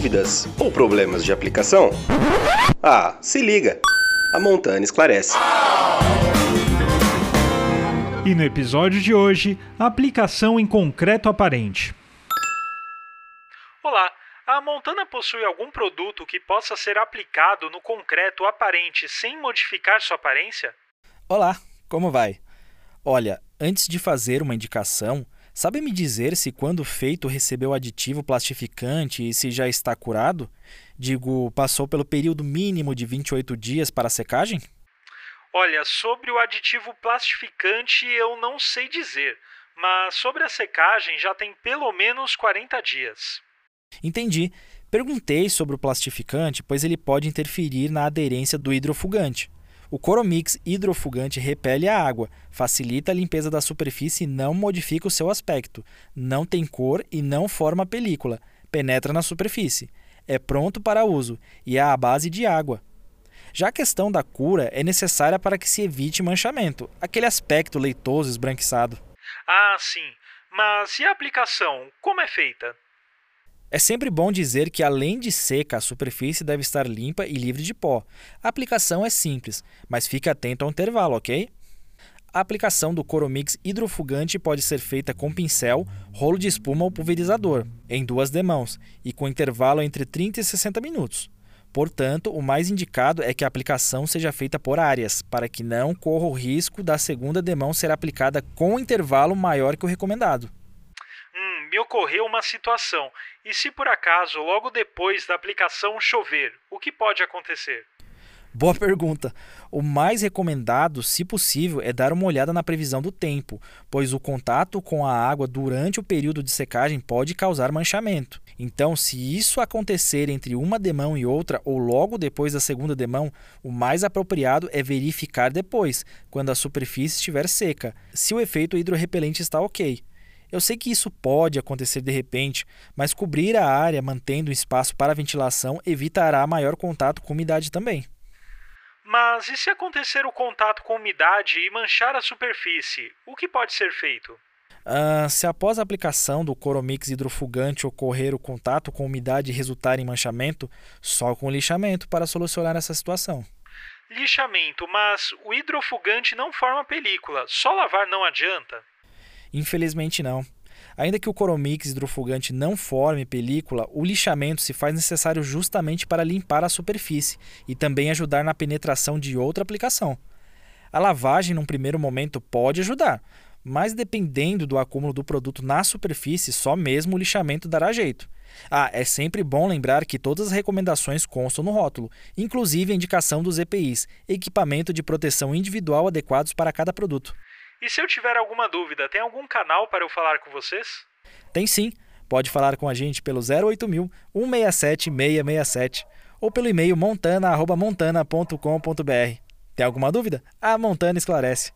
Dúvidas ou problemas de aplicação? Ah, se liga! A Montana esclarece. E no episódio de hoje, a aplicação em concreto aparente. Olá, a Montana possui algum produto que possa ser aplicado no concreto aparente sem modificar sua aparência? Olá, como vai? Olha, antes de fazer uma indicação, sabe me dizer se quando feito recebeu aditivo plastificante e se já está curado? Digo, passou pelo período mínimo de 28 dias para a secagem? Olha, sobre o aditivo plastificante eu não sei dizer, mas sobre a secagem já tem pelo menos 40 dias. Entendi. Perguntei sobre o plastificante, pois ele pode interferir na aderência do hidrofugante. O Coromix hidrofugante repele a água, facilita a limpeza da superfície e não modifica o seu aspecto. Não tem cor e não forma película. Penetra na superfície. É pronto para uso e é à base de água. Já a questão da cura é necessária para que se evite manchamento, aquele aspecto leitoso esbranquiçado. Ah, sim. Mas e a aplicação? Como é feita? É sempre bom dizer que, além de seca, a superfície deve estar limpa e livre de pó. A aplicação é simples, mas fique atento ao intervalo, ok? A aplicação do Coromix hidrofugante pode ser feita com pincel, rolo de espuma ou pulverizador, em duas demãos, e com intervalo entre 30 e 60 minutos. Portanto, o mais indicado é que a aplicação seja feita por áreas, para que não corra o risco da segunda demão ser aplicada com intervalo maior que o recomendado me ocorreu uma situação. E se por acaso, logo depois da aplicação chover, o que pode acontecer? Boa pergunta. O mais recomendado, se possível, é dar uma olhada na previsão do tempo, pois o contato com a água durante o período de secagem pode causar manchamento. Então, se isso acontecer entre uma demão e outra ou logo depois da segunda demão, o mais apropriado é verificar depois, quando a superfície estiver seca, se o efeito hidrorrepelente está ok. Eu sei que isso pode acontecer de repente, mas cobrir a área mantendo espaço para ventilação evitará maior contato com umidade também. Mas e se acontecer o contato com umidade e manchar a superfície, o que pode ser feito? Uh, se após a aplicação do Coromix hidrofugante ocorrer o contato com umidade e resultar em manchamento, só com lixamento para solucionar essa situação. Lixamento, mas o hidrofugante não forma película, só lavar não adianta? Infelizmente não. Ainda que o coromix hidrofugante não forme película, o lixamento se faz necessário justamente para limpar a superfície e também ajudar na penetração de outra aplicação. A lavagem, num primeiro momento, pode ajudar, mas dependendo do acúmulo do produto na superfície, só mesmo o lixamento dará jeito. Ah, é sempre bom lembrar que todas as recomendações constam no rótulo, inclusive a indicação dos EPIs, equipamento de proteção individual adequados para cada produto. E se eu tiver alguma dúvida, tem algum canal para eu falar com vocês? Tem sim. Pode falar com a gente pelo 08000 167 667 ou pelo e-mail montana@montana.com.br. Tem alguma dúvida? A Montana esclarece.